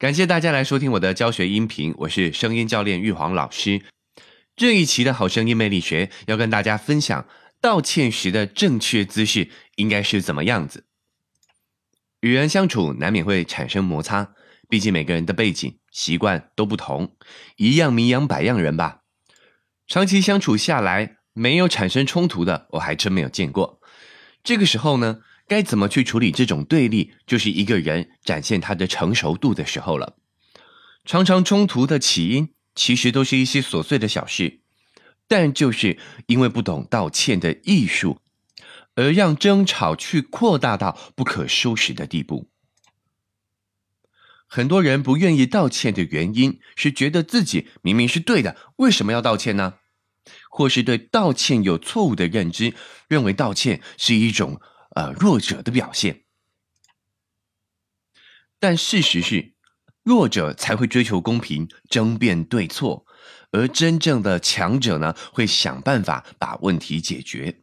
感谢大家来收听我的教学音频，我是声音教练玉皇老师。这一期的好声音魅力学要跟大家分享道歉时的正确姿势应该是怎么样子。与人相处难免会产生摩擦，毕竟每个人的背景习惯都不同，一样名扬百样人吧。长期相处下来没有产生冲突的，我还真没有见过。这个时候呢，该怎么去处理这种对立，就是一个人展现他的成熟度的时候了。常常冲突的起因。其实都是一些琐碎的小事，但就是因为不懂道歉的艺术，而让争吵去扩大到不可收拾的地步。很多人不愿意道歉的原因是觉得自己明明是对的，为什么要道歉呢？或是对道歉有错误的认知，认为道歉是一种呃弱者的表现。但事实是。弱者才会追求公平、争辩对错，而真正的强者呢，会想办法把问题解决。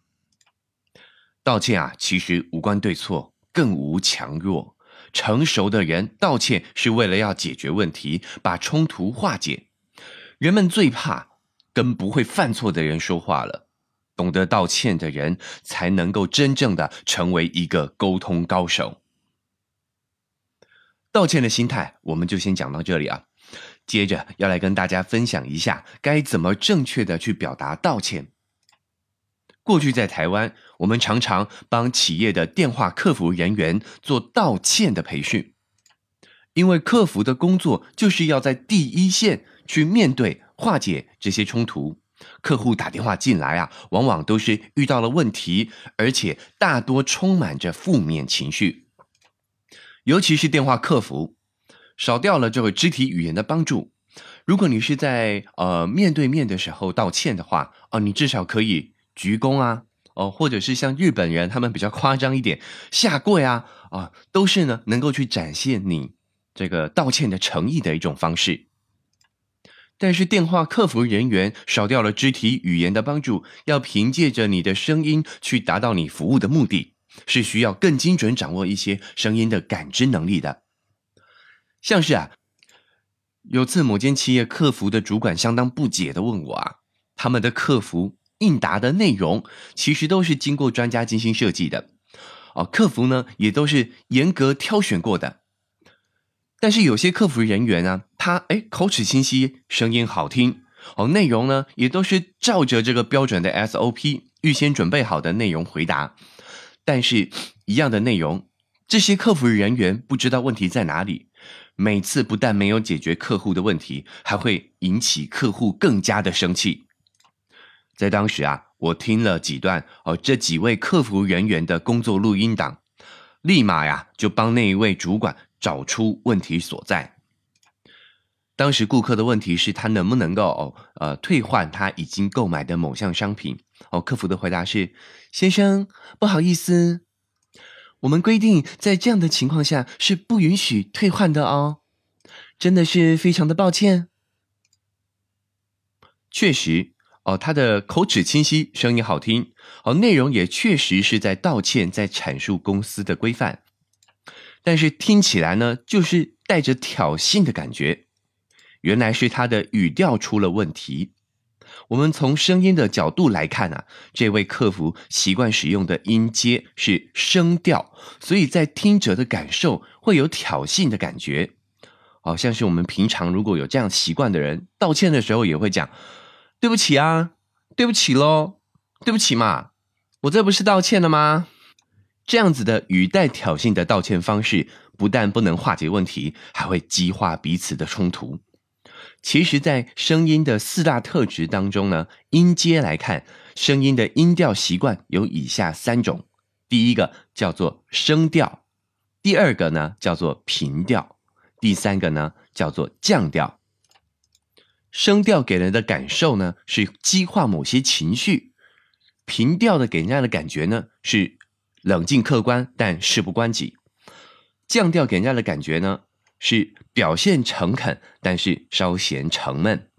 道歉啊，其实无关对错，更无强弱。成熟的人道歉是为了要解决问题，把冲突化解。人们最怕跟不会犯错的人说话了。懂得道歉的人，才能够真正的成为一个沟通高手。道歉的心态，我们就先讲到这里啊。接着要来跟大家分享一下，该怎么正确的去表达道歉。过去在台湾，我们常常帮企业的电话客服人员做道歉的培训，因为客服的工作就是要在第一线去面对化解这些冲突。客户打电话进来啊，往往都是遇到了问题，而且大多充满着负面情绪。尤其是电话客服，少掉了这个肢体语言的帮助。如果你是在呃面对面的时候道歉的话，哦，你至少可以鞠躬啊，哦，或者是像日本人他们比较夸张一点，下跪啊，啊，都是呢能够去展现你这个道歉的诚意的一种方式。但是电话客服人员少掉了肢体语言的帮助，要凭借着你的声音去达到你服务的目的。是需要更精准掌握一些声音的感知能力的，像是啊，有次某间企业客服的主管相当不解的问我啊，他们的客服应答的内容其实都是经过专家精心设计的，哦，客服呢也都是严格挑选过的，但是有些客服人员呢，他哎口齿清晰，声音好听，哦，内容呢也都是照着这个标准的 SOP 预先准备好的内容回答。但是，一样的内容，这些客服人员不知道问题在哪里。每次不但没有解决客户的问题，还会引起客户更加的生气。在当时啊，我听了几段哦，这几位客服人员的工作录音档，立马呀就帮那一位主管找出问题所在。当时顾客的问题是他能不能够哦呃退换他已经购买的某项商品。哦，客服的回答是：“先生，不好意思，我们规定在这样的情况下是不允许退换的哦，真的是非常的抱歉。”确实，哦，他的口齿清晰，声音好听，哦，内容也确实是在道歉，在阐述公司的规范，但是听起来呢，就是带着挑衅的感觉。原来是他的语调出了问题。我们从声音的角度来看啊，这位客服习惯使用的音阶是声调，所以在听者的感受会有挑衅的感觉，好像是我们平常如果有这样习惯的人，道歉的时候也会讲“对不起啊，对不起喽，对不起嘛，我这不是道歉了吗？”这样子的语带挑衅的道歉方式，不但不能化解问题，还会激化彼此的冲突。其实，在声音的四大特质当中呢，音阶来看，声音的音调习惯有以下三种：第一个叫做声调，第二个呢叫做平调，第三个呢叫做降调。声调给人的感受呢是激化某些情绪，平调的给人家的感觉呢是冷静客观但事不关己，降调给人家的感觉呢。是表现诚恳，但是稍显沉闷。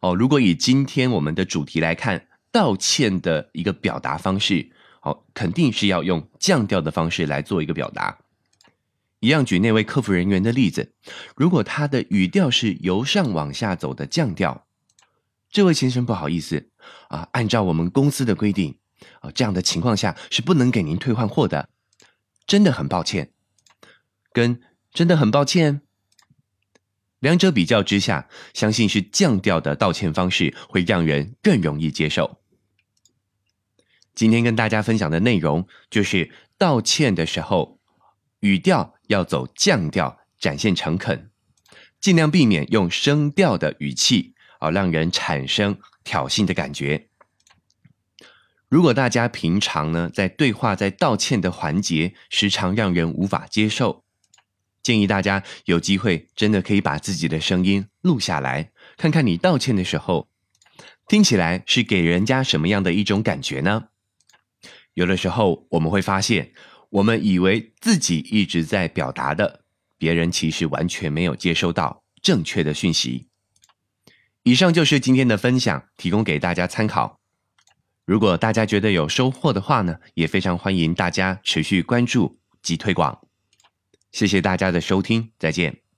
哦，如果以今天我们的主题来看，道歉的一个表达方式，好，肯定是要用降调的方式来做一个表达。一样举那位客服人员的例子，如果他的语调是由上往下走的降调，这位先生不好意思啊，按照我们公司的规定啊，这样的情况下是不能给您退换货的，真的很抱歉。跟真的很抱歉，两者比较之下，相信是降调的道歉方式会让人更容易接受。今天跟大家分享的内容就是道歉的时候。语调要走降调，展现诚恳，尽量避免用升调的语气，啊，让人产生挑衅的感觉。如果大家平常呢，在对话在道歉的环节，时常让人无法接受，建议大家有机会真的可以把自己的声音录下来，看看你道歉的时候，听起来是给人家什么样的一种感觉呢？有的时候我们会发现。我们以为自己一直在表达的，别人其实完全没有接收到正确的讯息。以上就是今天的分享，提供给大家参考。如果大家觉得有收获的话呢，也非常欢迎大家持续关注及推广。谢谢大家的收听，再见。